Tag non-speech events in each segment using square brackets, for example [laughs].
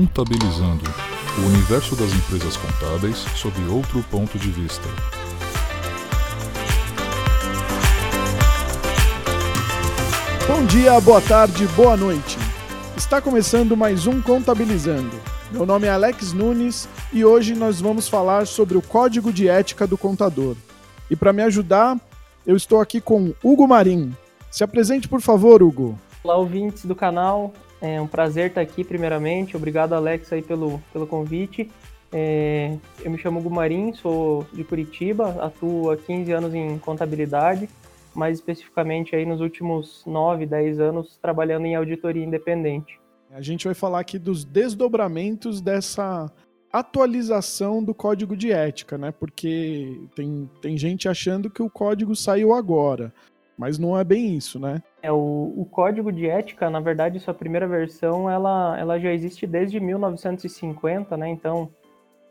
Contabilizando o universo das empresas contábeis sob outro ponto de vista. Bom dia, boa tarde, boa noite. Está começando mais um Contabilizando. Meu nome é Alex Nunes e hoje nós vamos falar sobre o Código de Ética do Contador. E para me ajudar, eu estou aqui com Hugo Marim. Se apresente, por favor, Hugo. Olá, ouvintes do canal. É um prazer estar aqui, primeiramente. Obrigado, Alex, aí pelo, pelo convite. É, eu me chamo Gumarim, sou de Curitiba, atuo há 15 anos em contabilidade, mais especificamente aí nos últimos 9, 10 anos trabalhando em auditoria independente. A gente vai falar aqui dos desdobramentos dessa atualização do código de ética, né? Porque tem, tem gente achando que o código saiu agora, mas não é bem isso, né? É, o, o código de ética, na verdade, sua primeira versão, ela, ela já existe desde 1950, né? Então,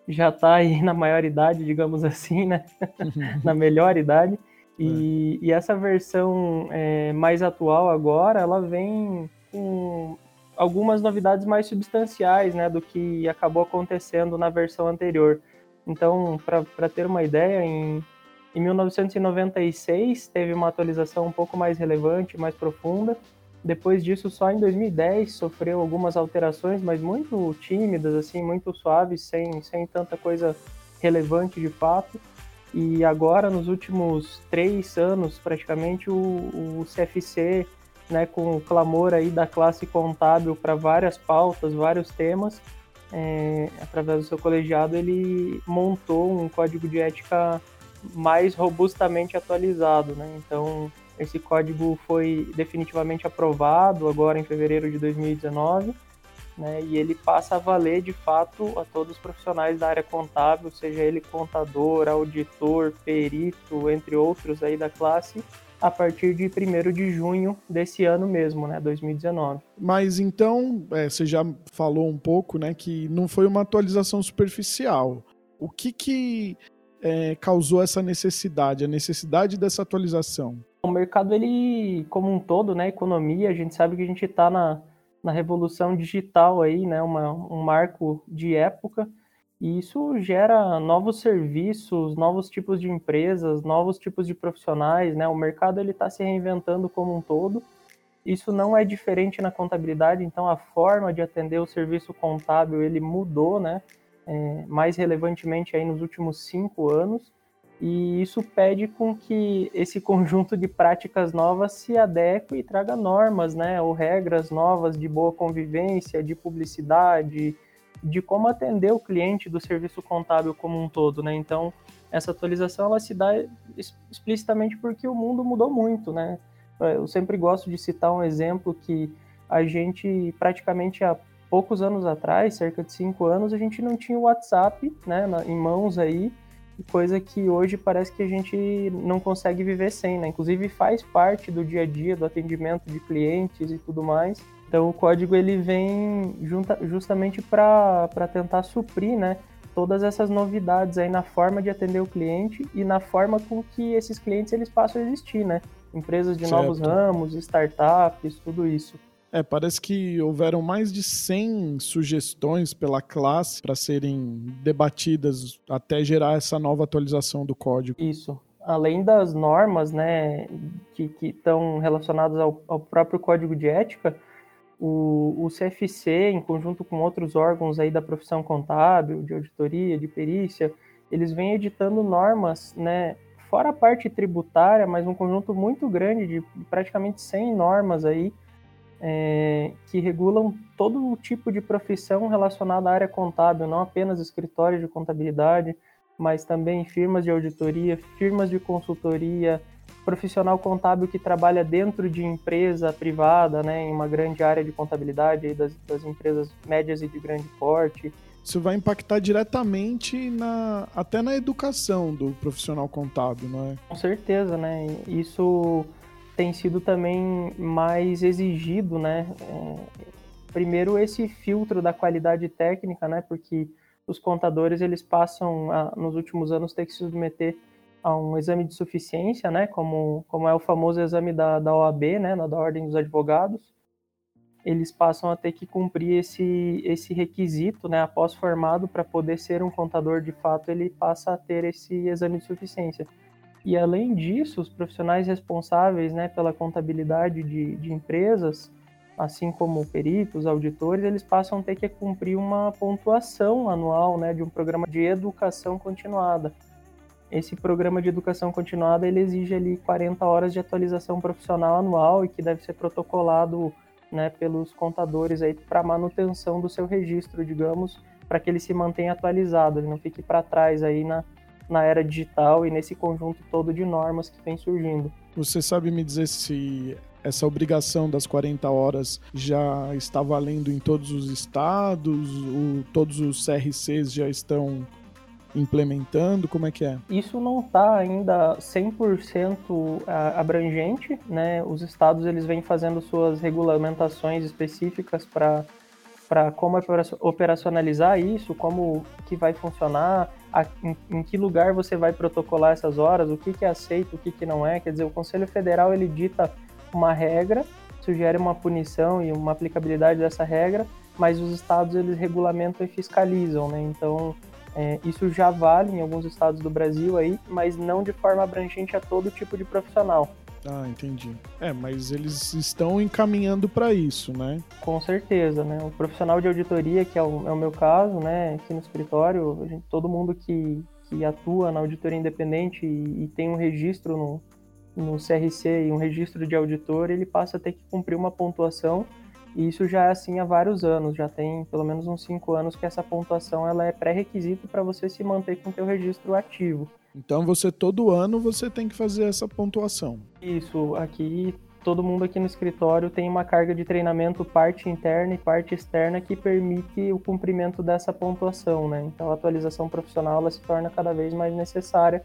já está aí na maioridade, digamos [laughs] assim, né? [laughs] na melhor idade. E, é. e essa versão é, mais atual agora, ela vem com algumas novidades mais substanciais, né? Do que acabou acontecendo na versão anterior. Então, para ter uma ideia, em em 1996 teve uma atualização um pouco mais relevante, mais profunda. Depois disso, só em 2010 sofreu algumas alterações, mas muito tímidas, assim, muito suaves, sem, sem tanta coisa relevante de fato. E agora, nos últimos três anos, praticamente, o, o CFC, né, com o clamor aí da classe contábil para várias pautas, vários temas, é, através do seu colegiado, ele montou um código de ética mais robustamente atualizado, né? Então, esse código foi definitivamente aprovado agora em fevereiro de 2019, né? E ele passa a valer de fato a todos os profissionais da área contábil, seja ele contador, auditor, perito, entre outros aí da classe, a partir de 1 de junho desse ano mesmo, né, 2019. Mas então, é, você já falou um pouco, né, que não foi uma atualização superficial. O que que é, causou essa necessidade, a necessidade dessa atualização? O mercado, ele, como um todo, né, economia, a gente sabe que a gente está na, na revolução digital aí, né, uma, um marco de época, e isso gera novos serviços, novos tipos de empresas, novos tipos de profissionais, né, o mercado ele está se reinventando como um todo, isso não é diferente na contabilidade, então a forma de atender o serviço contábil ele mudou, né? É, mais relevantemente aí nos últimos cinco anos, e isso pede com que esse [laughs] conjunto de práticas novas se adeque e traga normas, né, ou regras novas de boa convivência, de publicidade, de como atender o cliente do serviço contábil como um todo, né? Então, essa atualização ela se dá explicitamente porque o mundo mudou muito, né? Eu sempre gosto de citar um exemplo que a gente praticamente há poucos anos atrás, cerca de cinco anos, a gente não tinha o WhatsApp né, em mãos aí, coisa que hoje parece que a gente não consegue viver sem, né? Inclusive faz parte do dia a dia, do atendimento de clientes e tudo mais. Então o código ele vem junta, justamente para tentar suprir, né? Todas essas novidades aí na forma de atender o cliente e na forma com que esses clientes eles passam a existir, né? Empresas de certo. novos ramos, startups, tudo isso. É, parece que houveram mais de 100 sugestões pela classe para serem debatidas até gerar essa nova atualização do código. Isso. Além das normas, né, que estão relacionadas ao, ao, próprio código de ética, o, o, CFC, em conjunto com outros órgãos aí da profissão contábil, de auditoria, de perícia, eles vêm editando normas, né, fora a parte tributária, mas um conjunto muito grande de praticamente 100 normas aí, é, que regulam todo o tipo de profissão relacionada à área contábil, não apenas escritórios de contabilidade, mas também firmas de auditoria, firmas de consultoria, profissional contábil que trabalha dentro de empresa privada, né, em uma grande área de contabilidade das, das empresas médias e de grande porte. Isso vai impactar diretamente na, até na educação do profissional contábil, não é? Com certeza, né? Isso tem sido também mais exigido, né? É, primeiro esse filtro da qualidade técnica, né? Porque os contadores eles passam a, nos últimos anos ter que se submeter a um exame de suficiência, né? Como como é o famoso exame da, da OAB, né? Da Ordem dos Advogados. eles passam a ter que cumprir esse, esse requisito, né, após formado, para poder ser um contador de fato, ele passa a ter esse exame de suficiência. E além disso, os profissionais responsáveis né, pela contabilidade de, de empresas, assim como peritos, auditores, eles passam a ter que cumprir uma pontuação anual né, de um programa de educação continuada. Esse programa de educação continuada ele exige ali 40 horas de atualização profissional anual e que deve ser protocolado né, pelos contadores aí para manutenção do seu registro, digamos, para que ele se mantenha atualizado, ele não fique para trás aí na, na era digital e nesse conjunto todo de normas que vem surgindo. Você sabe me dizer se essa obrigação das 40 horas já está valendo em todos os estados? O, todos os CRCs já estão implementando? Como é que é? Isso não está ainda 100% abrangente, né? Os estados eles vêm fazendo suas regulamentações específicas para para como operacionalizar isso, como que vai funcionar, a, em, em, que lugar você vai protocolar essas horas, o que, que é aceito, o que, que não é. Quer dizer, o Conselho Federal ele dita uma regra, sugere uma punição e uma aplicabilidade dessa regra, mas os estados eles regulamentam e fiscalizam, né? Então é, isso já vale em alguns estados do Brasil aí, mas não de forma abrangente a todo tipo de profissional. Ah, entendi. É, mas eles estão encaminhando para isso, né? Com certeza, né? O profissional de auditoria, que é o, é o meu caso, né? Aqui no escritório, gente, todo mundo que, que atua na auditoria independente e, e tem um registro no, no CRC e um registro de auditor, ele passa a ter que cumprir uma pontuação e isso já é assim há vários anos, já tem pelo menos uns cinco anos que essa pontuação ela é pré-requisito para você se manter com o seu registro ativo. Então você todo ano você tem que fazer essa pontuação. Isso, aqui todo mundo aqui no escritório tem uma carga de treinamento parte interna e parte externa que permite o cumprimento dessa pontuação, né? Então a atualização profissional ela se torna cada vez mais necessária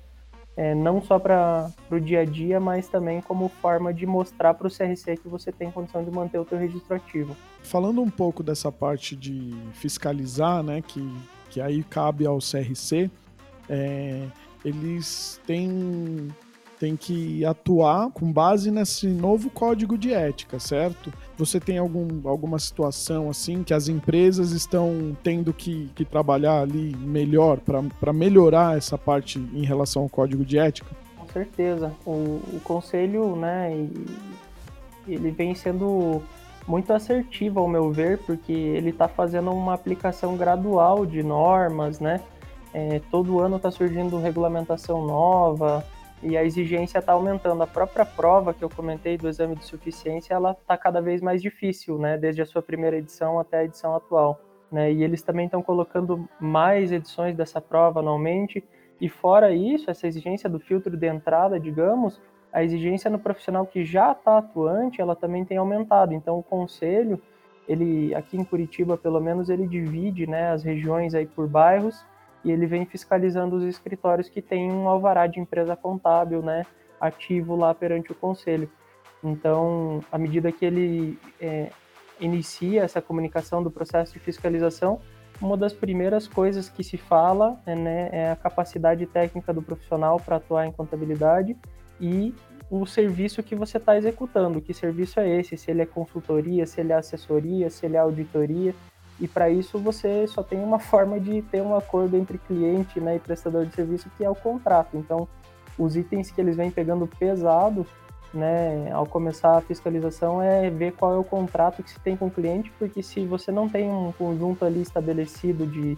é, não só para o dia a dia, mas também como forma de mostrar para o CRC que você tem condição de manter o seu registro ativo. Falando um pouco dessa parte de fiscalizar, né, que, que aí cabe ao CRC, é, eles têm tem que atuar com base nesse novo código de ética, certo? Você tem algum, alguma situação assim que as empresas estão tendo que, que trabalhar ali melhor para melhorar essa parte em relação ao código de ética? Com certeza. O, o conselho, né, ele vem sendo muito assertivo ao meu ver, porque ele está fazendo uma aplicação gradual de normas, né? É, todo ano está surgindo regulamentação nova, e a exigência está aumentando. A própria prova que eu comentei do exame de suficiência, ela está cada vez mais difícil, né? Desde a sua primeira edição até a edição atual. Né? E eles também estão colocando mais edições dessa prova anualmente. E fora isso, essa exigência do filtro de entrada, digamos, a exigência no profissional que já está atuante, ela também tem aumentado. Então, o conselho, ele aqui em Curitiba, pelo menos, ele divide, né, as regiões aí por bairros e ele vem fiscalizando os escritórios que têm um alvará de empresa contábil, né, ativo lá perante o conselho. Então, à medida que ele é, inicia essa comunicação do processo de fiscalização, uma das primeiras coisas que se fala é, né, é a capacidade técnica do profissional para atuar em contabilidade e o serviço que você está executando. Que serviço é esse? Se ele é consultoria, se ele é assessoria, se ele é auditoria. E para isso você só tem uma forma de ter um acordo entre cliente né, e prestador de serviço, que é o contrato. Então, os itens que eles vêm pegando pesado, né, ao começar a fiscalização, é ver qual é o contrato que se tem com o cliente, porque se você não tem um conjunto ali estabelecido de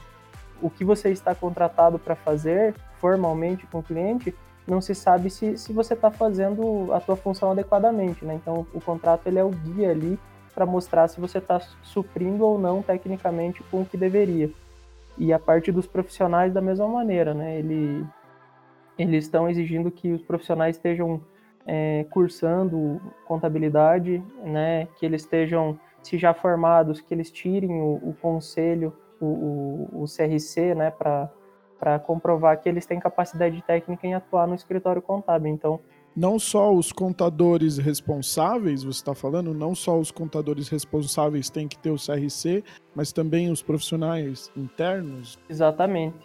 o que você está contratado para fazer formalmente com o cliente, não se sabe se, se você está fazendo a tua função adequadamente, né? Então, o contrato ele é o guia ali para mostrar se você está suprindo ou não tecnicamente com o que deveria. E a parte dos profissionais da mesma maneira, né? Ele, eles estão exigindo que os profissionais estejam é, cursando contabilidade, né? Que eles estejam, se já formados, que eles tirem o, o conselho, o, o, o CRC, né? Para comprovar que eles têm capacidade técnica em atuar no escritório contábil. Então, não só os contadores responsáveis, você está falando, não só os contadores responsáveis têm que ter o CRC, mas também os profissionais internos? Exatamente.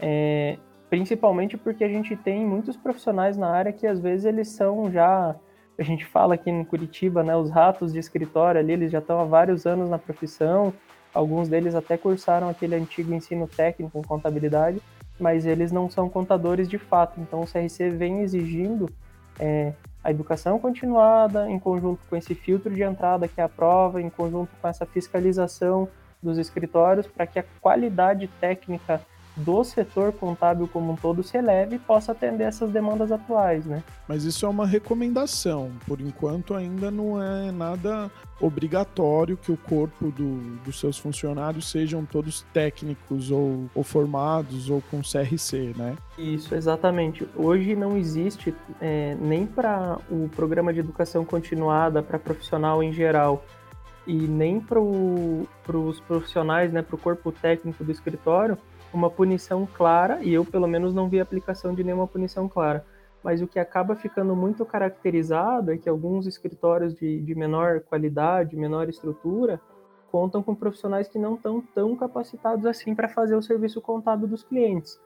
É, principalmente porque a gente tem muitos profissionais na área que às vezes eles são já a gente fala aqui em Curitiba, né, os ratos de escritório ali, eles já estão há vários anos na profissão, alguns deles até cursaram aquele antigo ensino técnico em contabilidade, mas eles não são contadores de fato. Então o CRC vem exigindo é, a educação continuada em conjunto com esse filtro de entrada que é a prova, em conjunto com essa fiscalização dos escritórios, para que a qualidade técnica do setor contábil como um todo se eleve e possa atender essas demandas atuais, né? Mas isso é uma recomendação. Por enquanto ainda não é nada obrigatório que o corpo do, dos seus funcionários sejam todos técnicos ou, ou, formados ou com CRC, né? Isso, exatamente. Hoje não existe é, nem para o programa de educação continuada para profissional em geral e nem para os profissionais, né, para o corpo técnico do escritório, uma punição clara, e eu pelo menos não vi aplicação de nenhuma punição clara. Mas o que acaba ficando muito caracterizado é que alguns escritórios de, de menor qualidade, menor estrutura, contam com profissionais que não estão tão capacitados assim para fazer o serviço contábil dos clientes.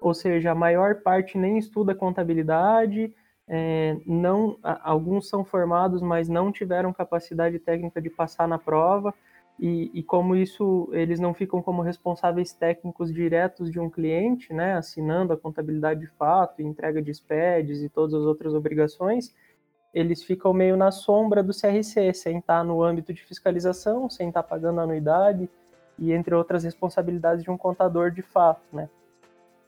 Ou seja, a maior parte nem estuda contabilidade, é, não, alguns são formados, mas não tiveram capacidade técnica de passar na prova. E, e, como isso eles não ficam como responsáveis técnicos diretos de um cliente, né, assinando a contabilidade de fato, entrega de SPEDs e todas as outras obrigações, eles ficam meio na sombra do CRC, sem estar no âmbito de fiscalização, sem estar pagando anuidade e entre outras responsabilidades de um contador de fato, né.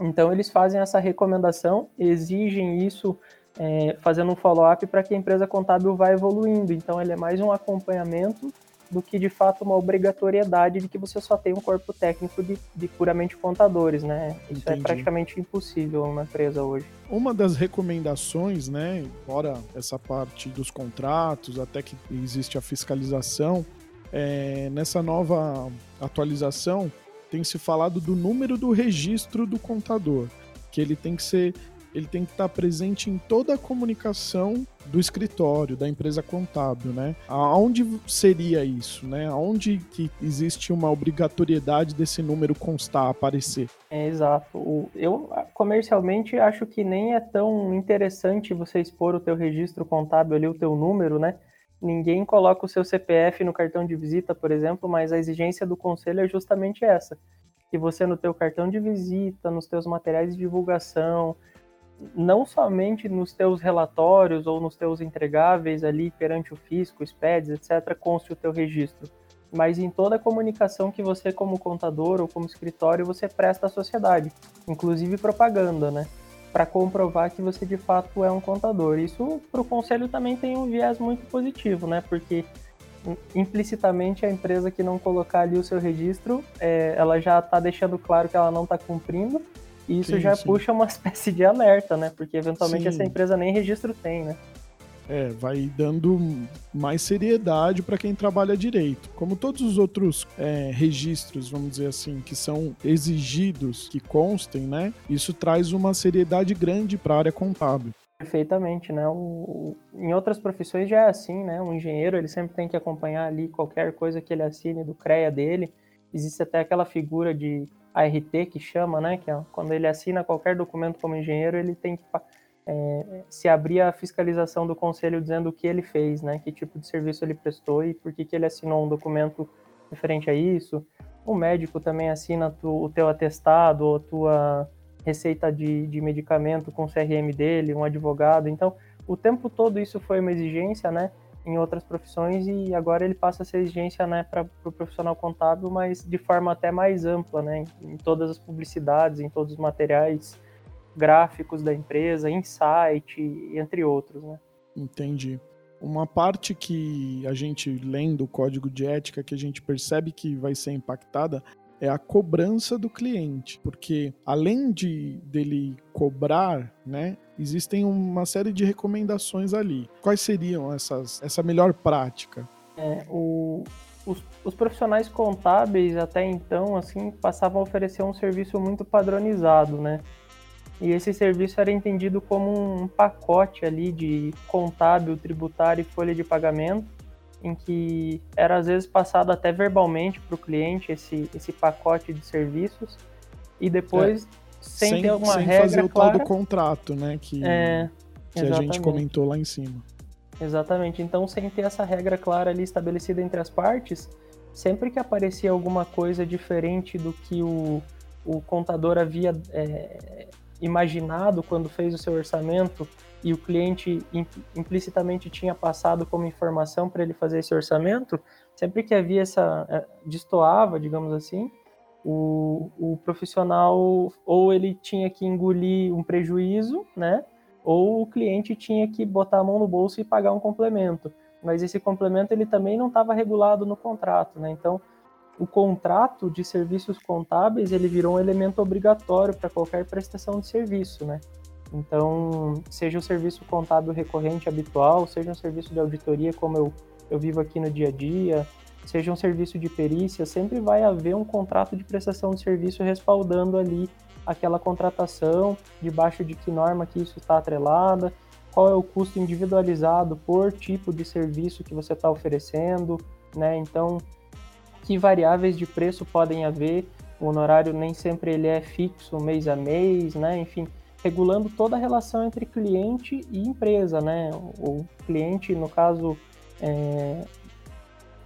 Então eles fazem essa recomendação, exigem isso é, fazendo um follow-up para que a empresa contábil vá evoluindo. Então ele é mais um acompanhamento do que de fato uma obrigatoriedade de que você só tem um corpo técnico de, de puramente contadores, né? Isso é Entendi. é praticamente impossível numa empresa hoje. Uma das recomendações, né, fora essa parte dos contratos, até que existe a fiscalização, é, nessa nova atualização tem se falado do número do registro do contador, que ele tem que ser ele tem que estar presente em toda a comunicação do escritório, da empresa contábil, né? Aonde seria isso, né? Aonde que existe uma obrigatoriedade desse número constar, aparecer? É, exato. Eu comercialmente acho que nem é tão interessante você expor o teu registro contábil ali, o teu número, né? Ninguém coloca o seu CPF no cartão de visita, por exemplo, mas a exigência do conselho é justamente essa. Que você no teu cartão de visita, nos teus materiais de divulgação, não somente nos teus relatórios ou nos teus entregáveis ali perante o fisco, SPEDs, etc., conste o teu registro, mas em toda a comunicação que você, como contador ou como escritório, você presta à sociedade, inclusive propaganda, né? Para comprovar que você de fato é um contador. Isso para o conselho também tem um viés muito positivo, né? Porque implicitamente a empresa que não colocar ali o seu registro, é, ela já está deixando claro que ela não está cumprindo e isso sim, já sim. puxa uma [laughs] espécie de alerta, né? Porque eventualmente sim. essa empresa nem registro tem, né? É, vai dando mais seriedade para quem trabalha direito. Como todos os outros é, registros, vamos dizer assim, que são exigidos, que constem, né? Isso traz uma seriedade grande para a área contábil. Perfeitamente, né? O, em outras profissões já é assim, né? Um engenheiro ele sempre tem que acompanhar ali qualquer coisa que ele assine do CREA dele. Existe até aquela figura de ART que chama, né? Que é quando ele assina qualquer documento como engenheiro, ele tem que é, se abrir a fiscalização do conselho dizendo o que ele fez, né? Que tipo de serviço ele prestou e por que, que ele assinou um documento referente a isso. O médico também assina tu, o teu atestado ou a tua receita de, de medicamento com o CRM dele, um advogado. Então, o tempo todo isso foi uma exigência, né? Em outras profissões e agora ele passa a ser exigência né, para o pro profissional contábil, mas de forma até mais ampla, né, em todas as publicidades, em todos os materiais gráficos da empresa, em site, entre outros. Né. Entendi. Uma parte que a gente lendo o código de ética que a gente percebe que vai ser impactada é a cobrança do cliente, porque além de dele cobrar, né, existem uma série de recomendações ali. Quais seriam essas essa melhor prática? É, o, os, os, profissionais contábeis até então assim passavam a oferecer um serviço muito padronizado, né? E esse serviço era entendido como um pacote ali de contábil, tributário e folha de pagamento em que era às vezes passado até verbalmente para o cliente esse, esse pacote de serviços e depois é, sem, sem, ter alguma sem regra fazer o clara, tal do contrato, né? Que, é, que a gente comentou lá em cima. Exatamente. Então, sem ter essa regra clara ali estabelecida entre as partes, sempre que aparecia alguma coisa diferente do que o, o contador havia é, imaginado quando fez o seu orçamento e o cliente implicitamente tinha passado como informação para ele fazer esse orçamento, sempre que havia essa é, destoava, digamos assim, o, o profissional ou ele tinha que engolir um prejuízo, né? Ou o cliente tinha que botar a mão no bolso e pagar um complemento. Mas esse complemento ele também não estava regulado no contrato, né? Então, o contrato de serviços contábeis ele virou um elemento obrigatório para qualquer prestação de serviço, né? Então, seja o serviço contábil recorrente habitual, seja um serviço de auditoria como eu, eu vivo aqui no dia a dia, seja um serviço de perícia, sempre vai haver um contrato de prestação de serviço respaldando ali aquela contratação, debaixo de que norma que isso está atrelada, qual é o custo individualizado por tipo de serviço que você está oferecendo, né? Então, que variáveis de preço podem haver? O honorário nem sempre ele é fixo mês a mês, né? Enfim, regulando toda a relação entre cliente e empresa, né? O cliente, no caso, é,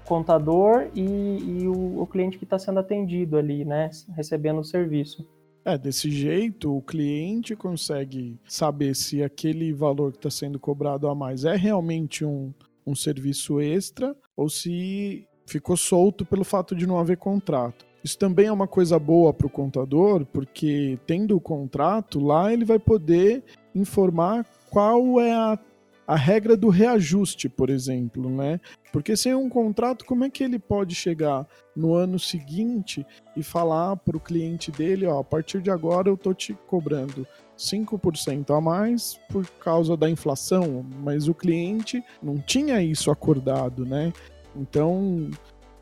contador e, e o, o, cliente que está sendo atendido ali, né, recebendo o serviço. É, desse jeito o cliente consegue saber se aquele valor que está sendo cobrado a mais é realmente um, um serviço extra ou se ficou solto pelo fato de não haver contrato. Isso também é uma coisa boa para o contador, porque tendo o contrato, lá ele vai poder informar qual é a a regra do reajuste, por exemplo, né? Porque sem um contrato, como é que ele pode chegar no ano seguinte e falar para o cliente dele, ó, a partir de agora eu tô te cobrando 5% a mais por causa da inflação, mas o cliente não tinha isso acordado, né? Então,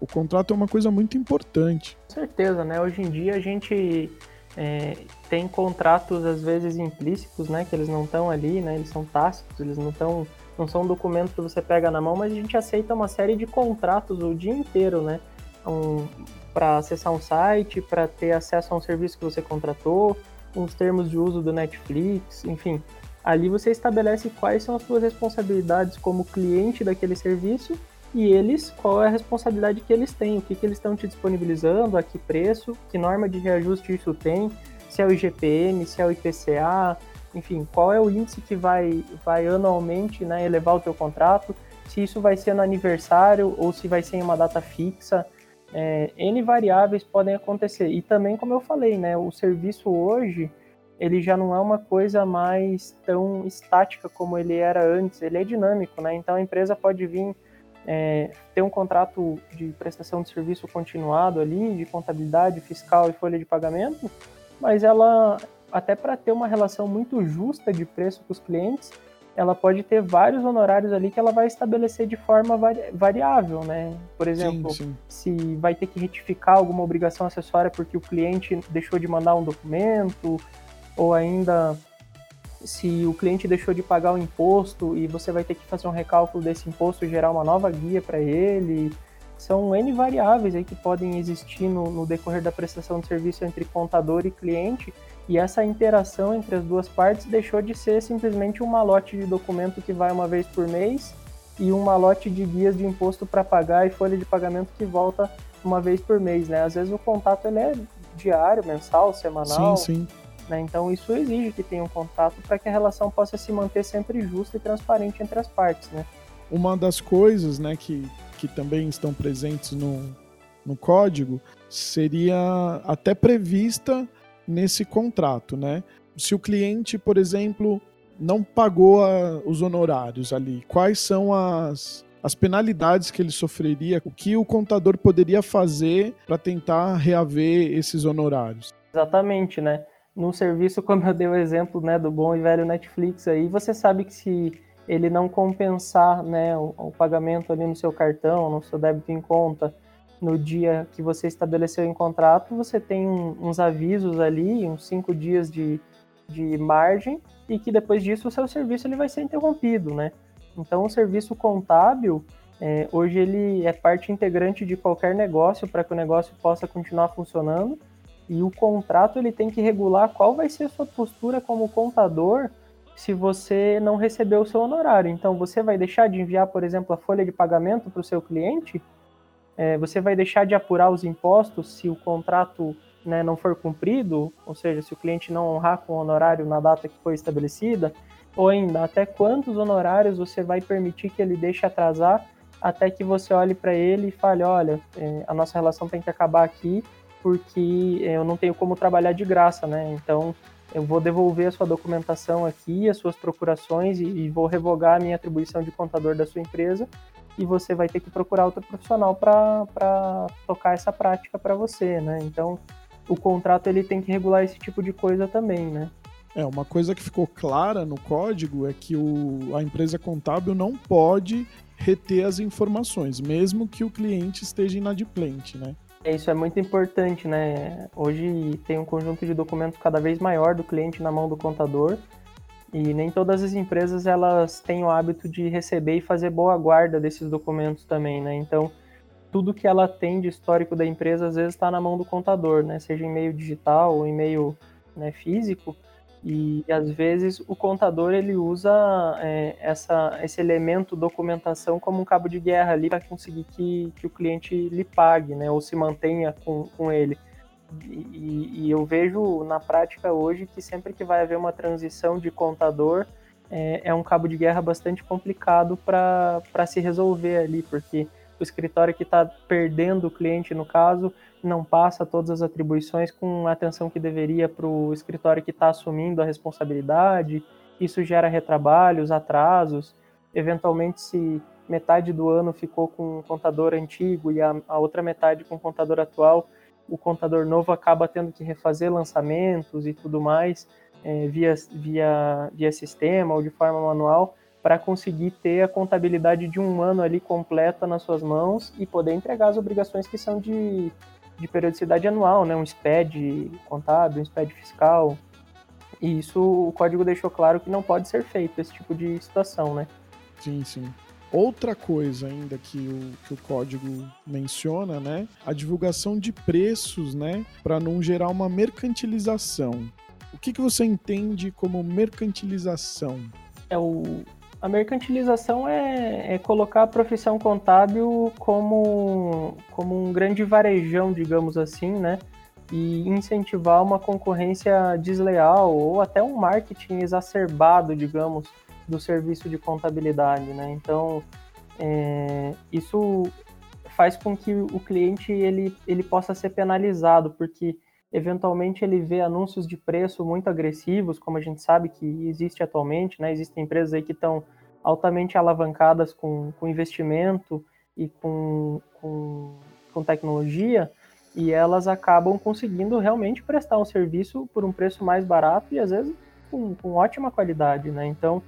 o contrato é uma coisa muito importante. Certeza, né? Hoje em dia a gente é, tem contratos às vezes implícitos, né, que eles não estão ali, né, eles são tácitos, eles não estão, não são documentos que você pega na mão, mas a gente aceita uma série de contratos o dia inteiro, né, um, para acessar um site, para ter acesso a um serviço que você contratou, os termos de uso do Netflix, enfim, ali você estabelece quais são as suas responsabilidades como cliente daquele serviço e eles, qual é a responsabilidade que eles têm, o que, que eles estão te disponibilizando, a que preço, que norma de reajuste isso tem, se é o IGPM, se é o IPCA, enfim, qual é o índice que vai, vai anualmente né, elevar o teu contrato, se isso vai ser no aniversário ou se vai ser em uma data fixa, é, N variáveis podem acontecer. E também, como eu falei, né, o serviço hoje, ele já não é uma coisa mais tão estática como ele era antes, ele é dinâmico, né? Então a empresa pode vir é, ter um contrato de prestação de serviço continuado ali, de contabilidade fiscal e folha de pagamento, mas ela, até para ter uma relação muito justa de preço com os clientes, ela pode ter vários honorários ali que ela vai estabelecer de forma vari variável, né? Por exemplo, sim, sim. se vai ter que retificar alguma obrigação acessória porque o cliente deixou de mandar um documento, ou ainda se o cliente deixou de pagar o imposto e você vai ter que fazer um recálculo desse imposto e gerar uma nova guia para ele. São N variáveis aí que podem existir no, no, decorrer da prestação de serviço entre contador e cliente, e essa interação entre as duas partes deixou de ser simplesmente um malote de documento que vai uma vez por mês e um malote de guias de imposto para pagar e folha de pagamento que volta uma vez por mês, né? Às vezes o contato ele é diário, mensal, semanal. Sim, sim. Né? Então, isso exige que tenha um contato para que a relação possa se manter sempre justa e transparente entre as partes. Né? Uma das coisas né, que, que também estão presentes no, no código seria até prevista nesse contrato. Né? Se o cliente, por exemplo, não pagou a, os honorários ali, quais são as, as penalidades que ele sofreria, o que o contador poderia fazer para tentar reaver esses honorários. Exatamente, né? Num serviço, como eu dei o exemplo né, do bom e velho Netflix aí, você sabe que se ele não compensar né, o, o, pagamento ali no seu cartão, no seu débito em conta, no dia que você estabeleceu em contrato, você tem uns avisos ali, uns cinco dias de, de margem, e que depois disso o seu serviço ele vai ser interrompido, né? Então o serviço contábil, é, hoje ele é parte integrante de qualquer negócio para que o negócio possa continuar funcionando, e o contrato ele tem que regular qual vai ser a sua postura como contador se você não recebeu o seu honorário. Então, você vai deixar de enviar, por exemplo, a folha de pagamento para o seu cliente? É, você vai deixar de apurar os impostos se o contrato né, não for cumprido? Ou seja, se o cliente não honrar com o honorário na data que foi estabelecida? Ou ainda, até quantos honorários você vai permitir que ele deixe atrasar até que você olhe para ele e fale: olha, é, a nossa relação tem que acabar aqui porque eu não tenho como trabalhar de graça, né? Então eu vou devolver a sua documentação aqui, as suas procurações e, e vou revogar a minha atribuição de contador da sua empresa e você vai ter que procurar outro profissional para tocar essa prática para você, né? Então o contrato ele tem que regular esse tipo de coisa também, né? É, uma coisa que ficou clara no código é que o, a empresa contábil não pode reter as informações, mesmo que o cliente esteja inadimplente, né? Isso é muito importante, né? Hoje tem um conjunto de documentos cada vez maior do cliente na mão do contador e nem todas as empresas elas têm o hábito de receber e fazer boa guarda desses documentos também, né? Então, tudo que ela tem de histórico da empresa às vezes está na mão do contador, né? Seja em meio digital ou em meio né, físico. E, às vezes o contador ele usa é, essa, esse elemento documentação como um cabo de guerra ali para conseguir que, que o cliente lhe pague, né, ou se mantenha com, com ele. E, e, eu vejo na prática hoje que sempre que vai haver uma transição de contador é, é um cabo de guerra bastante complicado para se resolver ali, porque o escritório que está perdendo o cliente, no caso, não passa todas as atribuições com a atenção que deveria para o escritório que está assumindo a responsabilidade. Isso gera retrabalhos, atrasos. Eventualmente, se metade do ano ficou com um contador antigo e a, a outra metade com o contador atual, o contador novo acaba tendo que refazer lançamentos e tudo mais é, via, via, via sistema ou de forma manual para conseguir ter a contabilidade de um ano ali completa nas suas mãos e poder entregar as obrigações que são de de periodicidade anual, né? um SPED contábil, um SPED fiscal. E isso o código deixou claro que não pode ser feito, esse tipo de situação, né? Sim, sim. Outra coisa ainda que o, que o código menciona, né? A divulgação de preços, né? Para não gerar uma mercantilização. O que, que você entende como mercantilização? É o, a mercantilização é, é, colocar a profissão contábil como, como um grande varejão, digamos assim, né? E incentivar uma concorrência desleal ou até um marketing exacerbado, digamos, do serviço de contabilidade, né? Então, é, isso faz com que o cliente ele, ele possa ser penalizado, porque eventualmente ele vê anúncios de preço muito agressivos, como a gente sabe que existe atualmente, né? Existem empresas aí que estão altamente alavancadas com, com investimento e com, com, com tecnologia, e elas acabam conseguindo realmente prestar um serviço por um preço mais barato e às vezes com, com ótima qualidade, né? Então,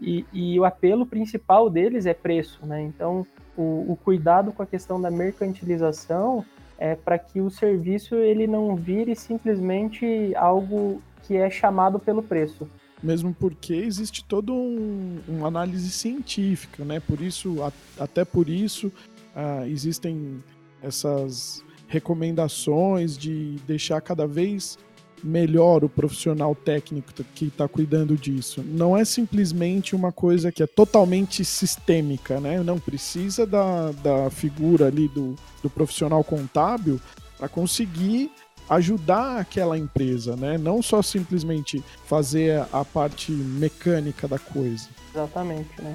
e, e, o apelo principal deles é preço, né? Então, o, o cuidado com a questão da mercantilização é para que o serviço ele não vire simplesmente algo que é chamado pelo preço, mesmo porque existe toda um, uma análise científica, né? Por isso, a, até por isso, ah, existem essas recomendações de deixar cada vez melhor o profissional técnico que está cuidando disso. Não é simplesmente uma coisa que é totalmente sistêmica, né? Não precisa da, da figura ali do, do profissional contábil para conseguir ajudar aquela empresa, né? Não só simplesmente fazer a parte mecânica da coisa. Exatamente, né?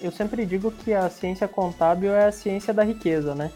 Eu sempre digo que a ciência contábil é a ciência da riqueza, né?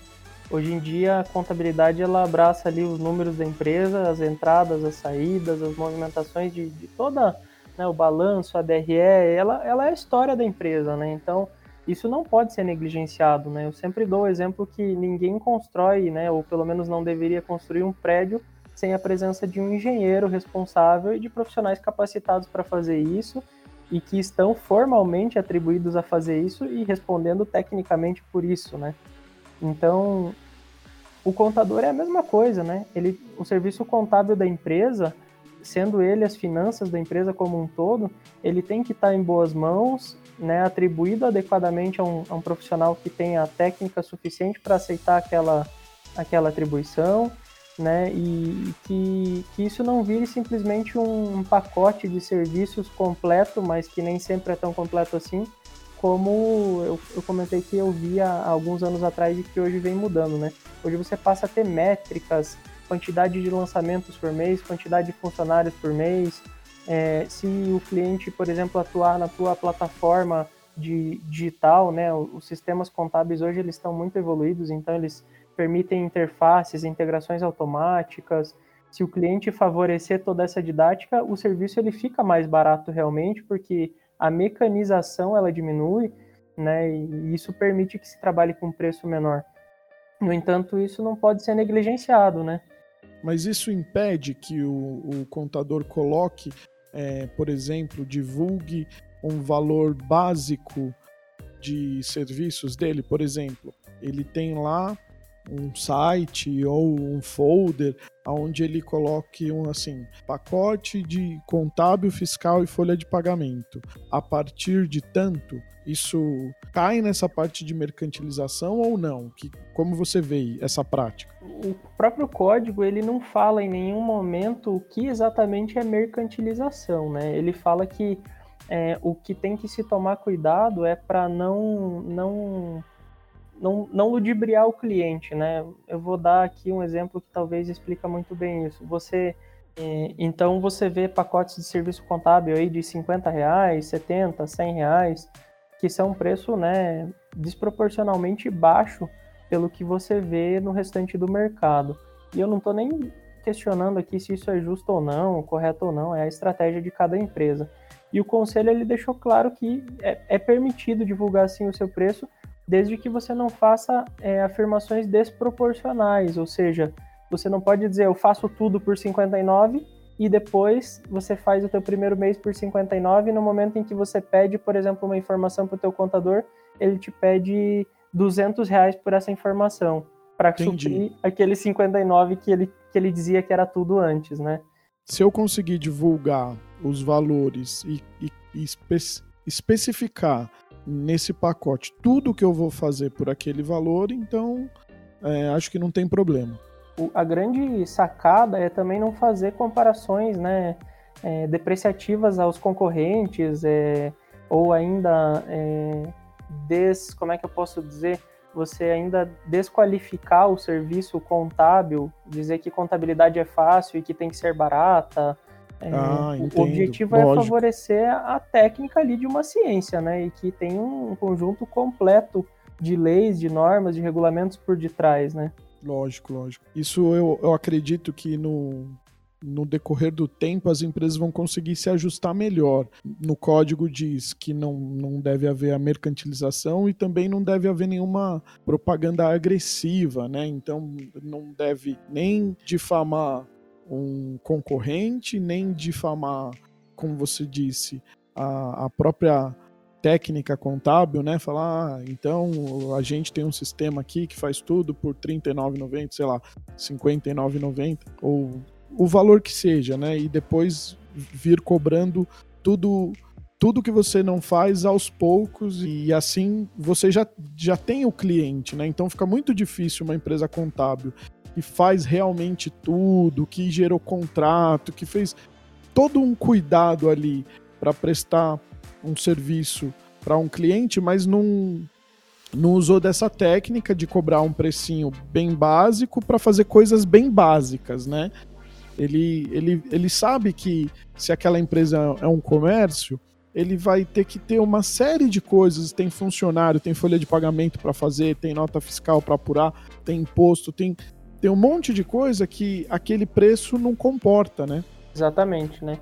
Hoje em dia a contabilidade ela abraça ali os números da empresa, as entradas, as saídas, as movimentações de, de toda né, o balanço, a DRE, ela, ela é a história da empresa, né? Então isso não pode ser negligenciado, né? Eu sempre dou o exemplo que ninguém constrói, né, ou pelo menos não deveria construir um prédio sem a presença de um engenheiro responsável e de profissionais capacitados para fazer isso e que estão formalmente atribuídos a fazer isso e respondendo tecnicamente por isso, né? Então, o contador é a mesma coisa, né? Ele, o serviço contábil da empresa, sendo ele as finanças da empresa como um todo, ele tem que estar em boas mãos né, atribuído adequadamente a um, a um profissional que tenha a técnica suficiente para aceitar aquela, aquela atribuição, né? E que, que isso não vire simplesmente um pacote de serviços completo, mas que nem sempre é tão completo assim, como eu, eu comentei que eu via alguns anos atrás e que hoje vem mudando, né? Hoje você passa a ter métricas, quantidade de lançamentos por mês, quantidade de funcionários por mês. É, se o cliente, por exemplo, atuar na tua plataforma de digital, né? Os sistemas contábeis hoje eles estão muito evoluídos, então eles permitem interfaces, integrações automáticas. Se o cliente favorecer toda essa didática, o serviço ele fica mais barato realmente, porque a mecanização ela diminui, né? E isso permite que se trabalhe com preço menor. No entanto, isso não pode ser negligenciado, né? Mas isso impede que o, o contador coloque, é, por exemplo, divulgue um valor básico de serviços dele, por exemplo, ele tem lá um site ou um folder onde ele coloque um assim pacote de contábil, fiscal e folha de pagamento. A partir de tanto, isso cai nessa parte de mercantilização ou não? Que como você vê essa prática? O próprio código ele não fala em nenhum momento o que exatamente é mercantilização, né? Ele fala que é, o que tem que se tomar cuidado é para não, não, não, não ludibriar o cliente, né? Eu vou dar aqui um exemplo que talvez explica muito bem isso. Você é, então você vê pacotes de serviço contábil aí de 50 reais, 70, 100 reais, que são um preço né, desproporcionalmente baixo pelo que você vê no restante do mercado. E eu não estou nem questionando aqui se isso é justo ou não, correto ou não, é a estratégia de cada empresa. E o conselho ele deixou claro que é, é permitido divulgar assim o seu preço, desde que você não faça é, afirmações desproporcionais, ou seja, você não pode dizer eu faço tudo por 59 e depois você faz o teu primeiro mês por 59 e no momento em que você pede, por exemplo, uma informação para o teu contador, ele te pede 200 reais por essa informação para suprir aquele 59 que ele, que ele dizia que era tudo antes, né? Se eu conseguir divulgar os valores e, e, e espe especificar nesse pacote tudo que eu vou fazer por aquele valor, então é, acho que não tem problema. A grande sacada é também não fazer comparações né, é, depreciativas aos concorrentes é, ou ainda é, des, como é que eu posso dizer, você ainda desqualificar o serviço contábil, dizer que contabilidade é fácil e que tem que ser barata, é, ah, o objetivo é Lógico. é favorecer a técnica ali de uma ciência, né? E que tem um conjunto completo de leis, de normas, de regulamentos por detrás, né? Lógico, lógico. Isso eu, eu acredito que no, no decorrer do tempo as empresas vão conseguir se ajustar melhor. No código diz que não, não deve haver a mercantilização e também não deve haver nenhuma propaganda agressiva, né? Então não deve nem difamar um concorrente, nem difamar, como você disse, a, a própria técnica contábil, né? Falar, ah, então a gente tem um sistema aqui que faz tudo por R$ 39,90, sei lá, R$ 59,90, ou o valor que seja, né? E depois vir cobrando tudo tudo que você não faz aos poucos e assim você já, já tem o cliente, né? Então fica muito difícil uma empresa contábil que faz realmente tudo, que gerou contrato, que fez todo um cuidado ali para prestar um serviço para um cliente, mas não, não usou dessa técnica de cobrar um precinho bem básico para fazer coisas bem básicas, né? Ele, ele, ele sabe que se aquela empresa é um comércio, ele vai ter que ter uma série de coisas. Tem funcionário, tem folha de pagamento para fazer, tem nota fiscal para apurar, tem imposto, tem tem um monte de coisa que aquele preço não comporta, né? Exatamente, né?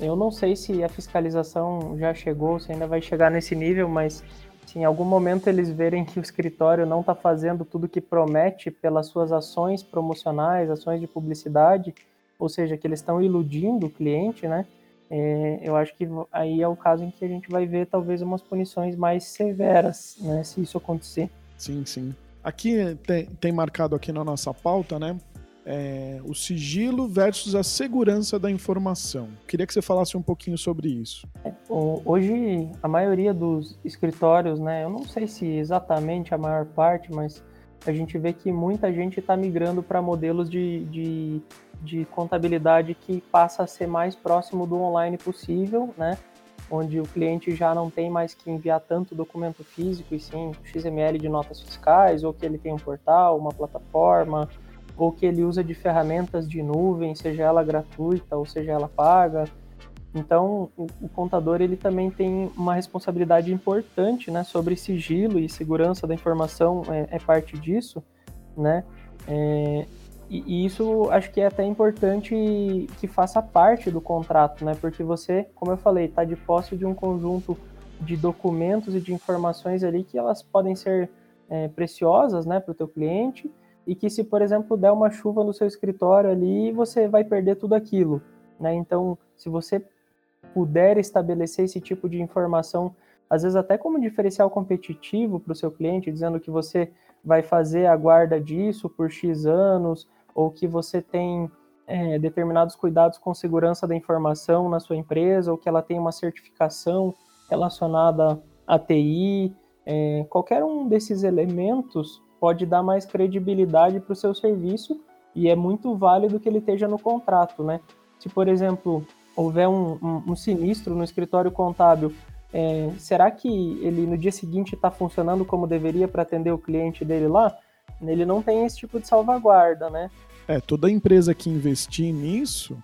Eu não sei se a fiscalização já chegou, se ainda vai chegar nesse nível, mas se em algum momento eles verem que o escritório não está fazendo tudo que promete pelas suas ações promocionais, ações de publicidade, ou seja, que eles estão iludindo o cliente, né? É, eu acho que aí é o caso em que a gente vai ver talvez umas punições mais severas, né? Se isso acontecer. Sim, sim. Aqui tem, tem marcado aqui na nossa pauta, né? É, o sigilo versus a segurança da informação. Queria que você falasse um pouquinho sobre isso. Hoje, a maioria dos escritórios, né, eu não sei se exatamente a maior parte, mas a gente vê que muita gente está migrando para modelos de, de, de, contabilidade que passa a ser mais próximo do online possível, né? Onde o cliente já não tem mais que enviar tanto documento físico e sim XML de notas fiscais, ou que ele tem um portal, uma plataforma, ou que ele usa de ferramentas de nuvem, seja ela gratuita ou seja ela paga. Então, o, contador ele também tem uma responsabilidade importante, né, sobre sigilo e segurança da informação é, é parte disso, né? É, e, e, isso acho que é até importante que faça parte do contrato, né? Porque você, como eu falei, está de posse de um conjunto de documentos e de informações ali que elas podem ser é, preciosas, né, para o teu cliente e que se, por exemplo, der uma chuva no seu escritório ali, você vai perder tudo aquilo, né? Então, se você puder estabelecer esse tipo de informação, às vezes até como diferencial competitivo para o seu cliente, dizendo que você vai fazer a guarda disso por X anos, ou que você tem é, determinados cuidados com segurança da informação na sua empresa, ou que ela tem uma certificação relacionada à TI, é, qualquer um desses elementos pode dar mais credibilidade para o seu serviço e é muito válido que ele esteja no contrato, né? Se, por exemplo, houver um, um, um sinistro no escritório contábil, é, será que ele no dia seguinte está funcionando como deveria para atender o cliente dele lá? Ele não tem esse tipo de salvaguarda, né? É, toda empresa que investir nisso,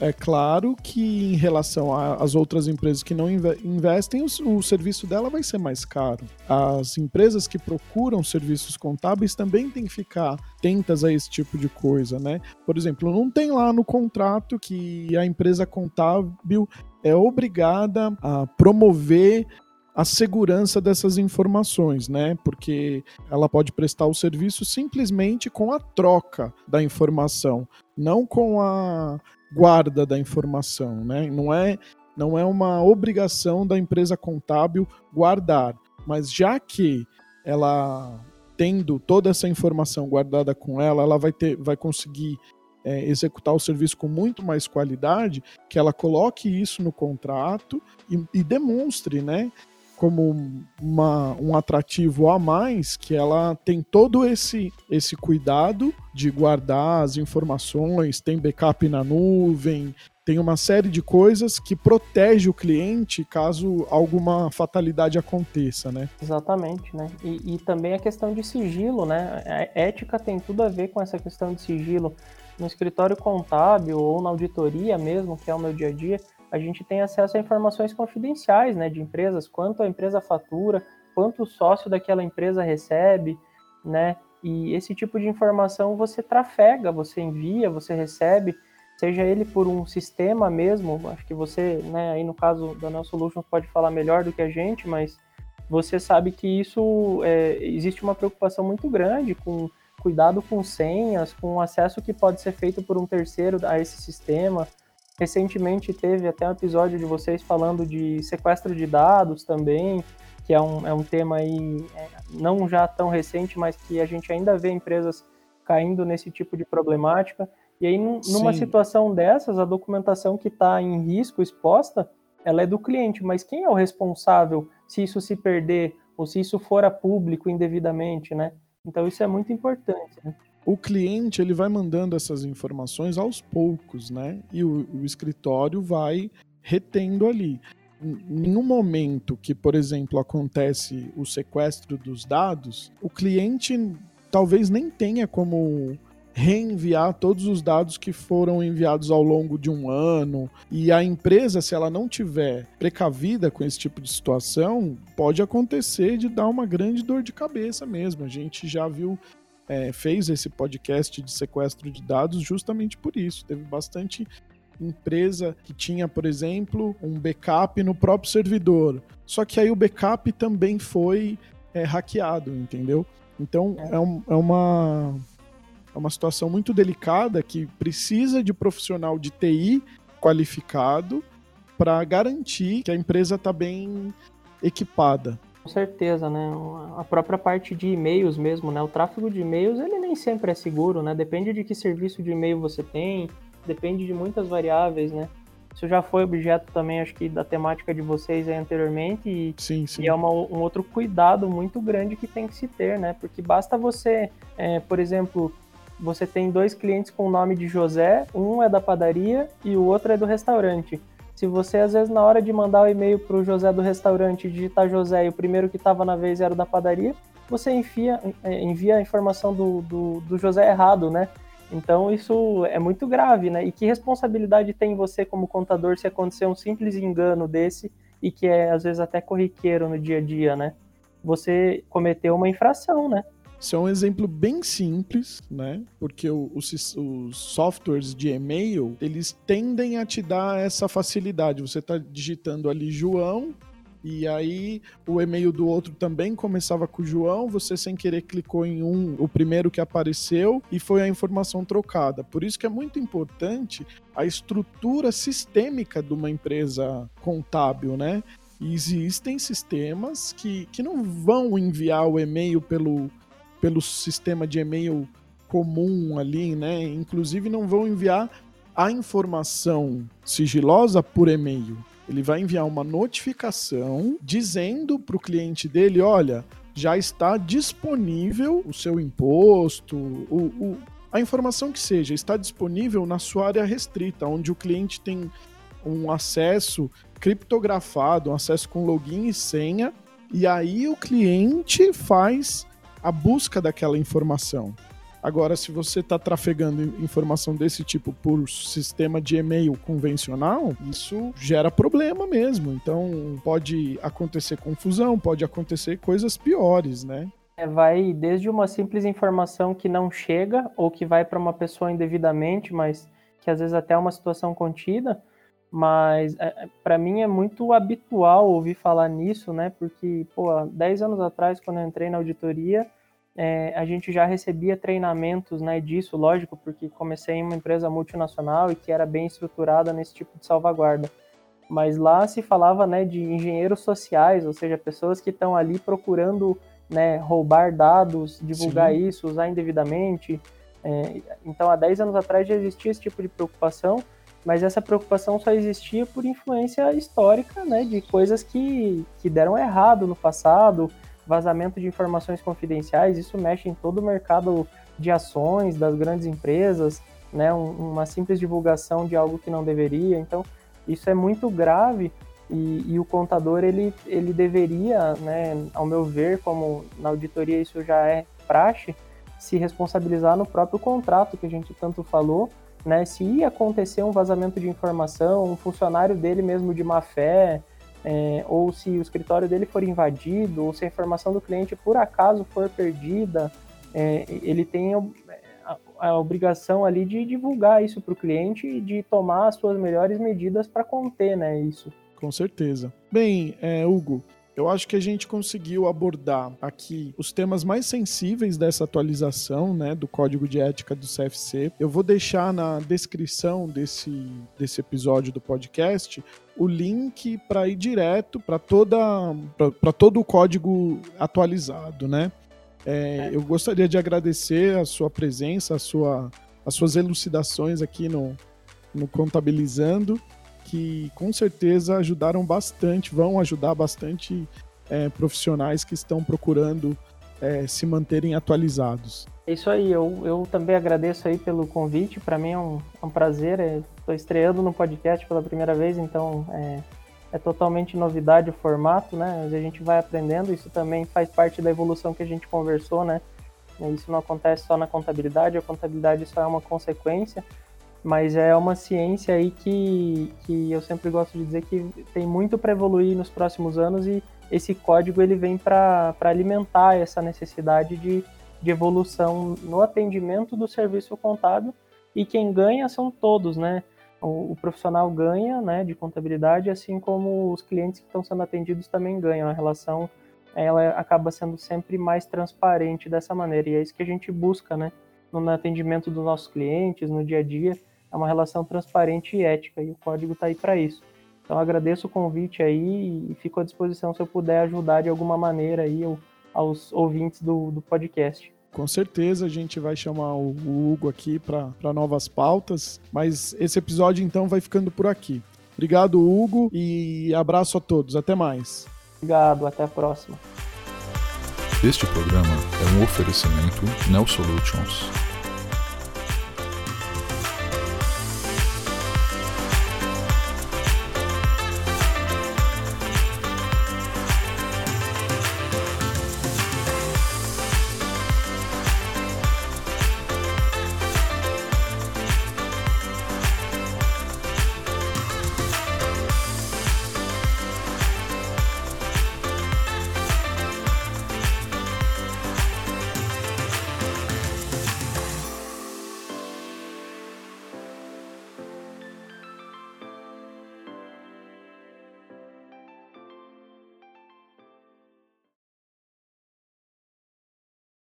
é claro que em relação às outras empresas que não investem, o, o, serviço dela vai ser mais caro. As empresas que procuram serviços contábeis também têm que ficar atentas a esse tipo de coisa, né? Por exemplo, não tem lá no contrato que a empresa contábil é obrigada a promover a segurança dessas informações, né? Porque ela pode prestar o serviço simplesmente com a troca da informação, não com a guarda da informação, né? Não é, não é uma obrigação da empresa contábil guardar, mas já que ela tendo toda essa informação guardada com ela, ela vai ter, vai conseguir é, executar o serviço com muito mais qualidade, que ela coloque isso no contrato e, e demonstre, né, como uma, um atrativo a mais que ela tem todo esse, esse cuidado de guardar as informações, tem backup na nuvem, tem uma série de coisas que protege o cliente caso alguma fatalidade aconteça, né? Exatamente, né? E, e, também a questão de sigilo, né? A ética tem tudo a ver com essa questão de sigilo. No escritório contábil ou na auditoria mesmo, que é o meu dia a dia, a gente tem acesso a informações confidenciais né, de empresas, quanto a empresa fatura, quanto o sócio daquela empresa recebe, né? E esse tipo de informação você trafega, você envia, você recebe, seja ele por um sistema mesmo, acho que você, né, aí no caso da Neo Solutions pode falar melhor do que a gente, mas você sabe que isso é, existe uma preocupação muito grande com cuidado com senhas, com acesso que pode ser feito por um terceiro a esse sistema, Recentemente teve até um episódio de vocês falando de sequestro de dados também, que é um, é um tema aí é, não já tão recente, mas que a gente ainda vê empresas caindo nesse tipo de problemática. E aí, numa Sim. situação dessas, a documentação que está em risco, exposta, ela é do cliente, mas quem é o responsável se isso se perder ou se isso for a público indevidamente, né? Então isso é muito importante. Né? O cliente ele vai mandando essas informações aos poucos, né? E o, o escritório vai retendo ali. Em um momento que, por exemplo, acontece o sequestro dos dados, o cliente talvez nem tenha como reenviar todos os dados que foram enviados ao longo de um ano. E a empresa, se ela não tiver precavida com esse tipo de situação, pode acontecer de dar uma grande dor de cabeça mesmo. A gente já viu é, fez esse podcast de sequestro de dados justamente por isso. Teve bastante empresa que tinha, por exemplo, um backup no próprio servidor. Só que aí o backup também foi é, hackeado, entendeu? Então é, é, um, é, uma, é uma situação muito delicada que precisa de profissional de TI qualificado para garantir que a empresa está bem equipada. Com certeza, né? A própria parte de e-mails mesmo, né? O tráfego de e-mails, ele nem sempre é seguro, né? Depende de que serviço de e-mail você tem, depende de muitas variáveis, né? Isso já foi objeto também, acho que, da temática de vocês aí anteriormente. E, sim, sim. e é uma, um outro cuidado muito grande que tem que se ter, né? Porque basta você, é, por exemplo, você tem dois clientes com o nome de José, um é da padaria e o outro é do restaurante. Se você, às vezes, na hora de mandar o e-mail para o José do restaurante, digitar José e o primeiro que estava na vez era o da padaria, você envia, é, envia a informação do, do, do José errado, né? Então isso é muito grave, né? E que responsabilidade tem você como contador se acontecer um simples engano desse e que é às vezes até corriqueiro no dia a dia, né? Você cometeu uma infração, né? Isso é um exemplo bem simples, né? Porque os, os softwares de e-mail, eles tendem a te dar essa facilidade. Você está digitando ali João, e aí o e-mail do outro também começava com João, você sem querer clicou em um, o primeiro que apareceu e foi a informação trocada. Por isso que é muito importante a estrutura sistêmica de uma empresa contábil, né? Existem sistemas que, que não vão enviar o e-mail pelo, pelo sistema de e-mail comum ali, né? Inclusive não vão enviar a informação sigilosa por e-mail ele vai enviar uma notificação dizendo para o cliente dele: olha, já está disponível o seu imposto, o, o, a informação que seja, está disponível na sua área restrita, onde o cliente tem um acesso criptografado, um acesso com login e senha, e aí o cliente faz a busca daquela informação. Agora, se você está trafegando informação desse tipo por sistema de e-mail convencional, isso gera problema mesmo. Então, pode acontecer confusão, pode acontecer coisas piores, né? É, vai desde uma simples informação que não chega ou que vai para uma pessoa indevidamente, mas que às vezes até é uma situação contida, mas é, é para mim é muito habitual ouvir falar nisso, né? Porque, pô, 10 anos atrás, quando eu entrei na auditoria, é, a gente já recebia treinamentos né, disso, lógico, porque comecei em uma empresa multinacional e que era bem estruturada nesse tipo de salvaguarda. Mas lá se falava né, de engenheiros sociais, ou seja, pessoas que estão ali procurando né, roubar dados, divulgar Sim. isso, usar indevidamente. É, então, há 10 anos atrás já existia esse tipo de preocupação, mas essa preocupação só existia por influência histórica né, de coisas que, que deram errado no passado, vazamento de informações confidenciais, isso mexe em todo o mercado de ações das grandes empresas, né, uma simples divulgação de algo que não deveria. Então, isso é muito grave e, e, o contador ele, ele deveria, né, ao meu ver, como na auditoria isso já é praxe, se responsabilizar no próprio contrato que a gente tanto falou, né, se ia acontecer um vazamento de informação, um funcionário dele mesmo de má fé, é, ou se o escritório dele for invadido, ou se a informação do cliente por acaso for perdida, é, ele tem a, a, obrigação ali de divulgar isso para o cliente e de tomar as suas melhores medidas para conter né, isso. Com certeza. Bem, é, Hugo, eu acho que a gente conseguiu abordar aqui os temas mais sensíveis dessa atualização, né, do código de ética do CFC. Eu vou deixar na descrição desse, desse episódio do podcast o link para ir direto para toda para todo o código atualizado, né? É, eu gostaria de agradecer a sua presença, a sua, as suas elucidações aqui no, no Contabilizando que com certeza ajudaram bastante, vão ajudar bastante é, profissionais que estão procurando é, se manterem atualizados. É isso aí, eu, eu também agradeço aí pelo convite, para mim é um, é um prazer, estou é, estreando no podcast pela primeira vez, então é, é totalmente novidade o formato, né, mas a gente vai aprendendo, isso também faz parte da evolução que a gente conversou, né, isso não acontece só na contabilidade, a contabilidade só é uma consequência, mas é uma ciência aí que, que eu sempre gosto de dizer que tem muito para evoluir nos próximos anos e esse código ele vem para alimentar essa necessidade de, de evolução no atendimento do serviço contábil e quem ganha são todos, né? O, o, profissional ganha, né, de contabilidade, assim como os clientes que estão sendo atendidos também ganham. A relação ela acaba sendo sempre mais transparente dessa maneira e é isso que a gente busca, né, no atendimento dos nossos clientes, no dia a dia é uma relação transparente e ética, e o código está aí para isso. Então agradeço o convite aí e fico à disposição se eu puder ajudar de alguma maneira aí aos ouvintes do, do podcast. Com certeza a gente vai chamar o, o Hugo aqui para novas pautas, mas esse episódio então vai ficando por aqui. Obrigado, Hugo, e abraço a todos. Até mais. Obrigado, até a próxima. Este programa é um oferecimento Neo Solutions.